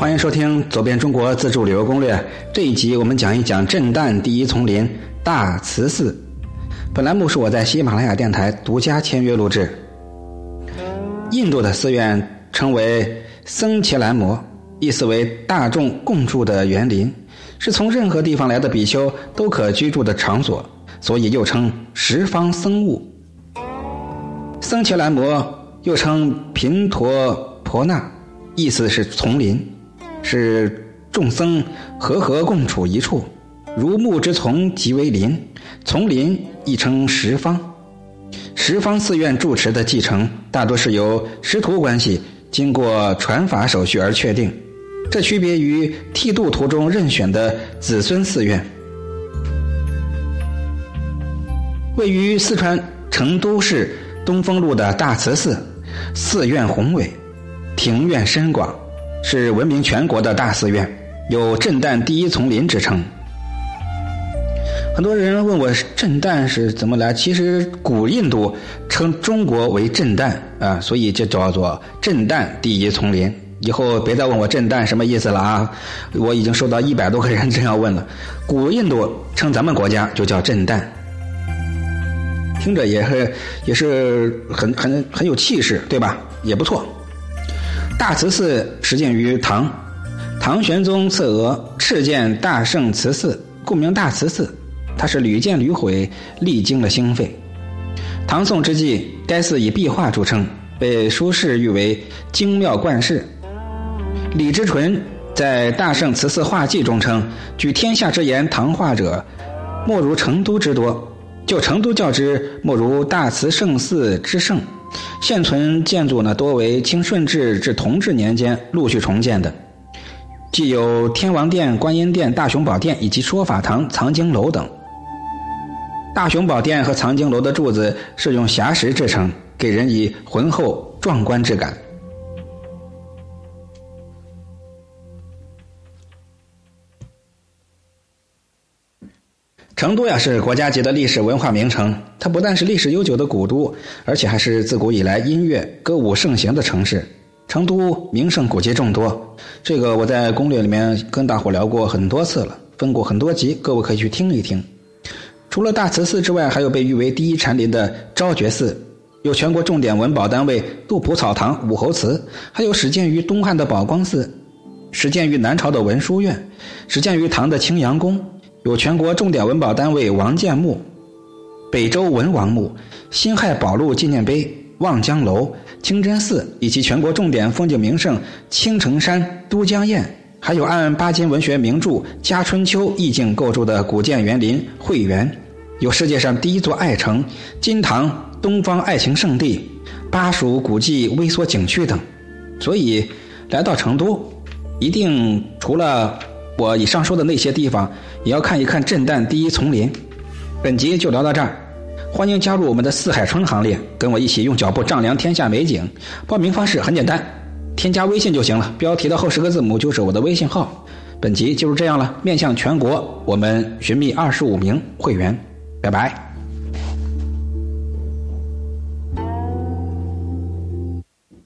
欢迎收听《走遍中国自助旅游攻略》这一集，我们讲一讲震旦第一丛林大慈寺。本栏目是我在喜马拉雅电台独家签约录制。印度的寺院称为僧伽蓝摩，意思为大众共住的园林，是从任何地方来的比丘都可居住的场所，所以又称十方僧物。僧伽蓝摩又称频陀婆那，意思是丛林。是众僧和合共处一处，如木之丛即为林，丛林亦称十方。十方寺院住持的继承大多是由师徒关系经过传法手续而确定，这区别于剃度途中任选的子孙寺院。位于四川成都市东风路的大慈寺，寺院宏伟，庭院深广。是闻名全国的大寺院，有“震旦第一丛林”之称。很多人问我“震旦”是怎么来，其实古印度称中国为“震旦”啊，所以就叫做“震旦第一丛林”。以后别再问我“震旦”什么意思了啊！我已经收到一百多个人这样问了。古印度称咱们国家就叫“震旦”，听着也是也是很很很有气势，对吧？也不错。大慈寺始建于唐，唐玄宗赐额敕建大圣慈寺，故名大慈寺。它是屡建屡毁，历经了兴废。唐宋之际，该寺以壁画著称，被苏轼誉为精妙冠世。李之纯在《大圣慈寺画记》中称：“举天下之言，唐画者，莫如成都之多；就成都较之，莫如大慈圣寺之盛。”现存建筑呢，多为清顺治至同治年间陆续重建的，既有天王殿、观音殿、大雄宝殿以及说法堂、藏经楼等。大雄宝殿和藏经楼的柱子是用霞石制成，给人以浑厚壮观之感。成都呀是国家级的历史文化名城，它不但是历史悠久的古都，而且还是自古以来音乐歌舞盛行的城市。成都名胜古迹众多，这个我在攻略里面跟大伙聊过很多次了，分过很多集，各位可以去听一听。除了大慈寺之外，还有被誉为第一禅林的昭觉寺，有全国重点文保单位杜甫草堂、武侯祠，还有始建于东汉的宝光寺，始建于南朝的文殊院，始建于唐的青阳宫。有全国重点文保单位王建墓、北周文王墓、辛亥宝路纪念碑、望江楼、清真寺，以及全国重点风景名胜青城山、都江堰，还有按巴金文学名著《家春秋》意境构筑的古建园林惠园，有世界上第一座爱城金堂东方爱情圣地、巴蜀古迹微缩景区等。所以，来到成都，一定除了。我以上说的那些地方，也要看一看震旦第一丛林。本集就聊到这儿，欢迎加入我们的四海春行列，跟我一起用脚步丈量天下美景。报名方式很简单，添加微信就行了，标题的后十个字母就是我的微信号。本集就是这样了，面向全国，我们寻觅二十五名会员，拜拜。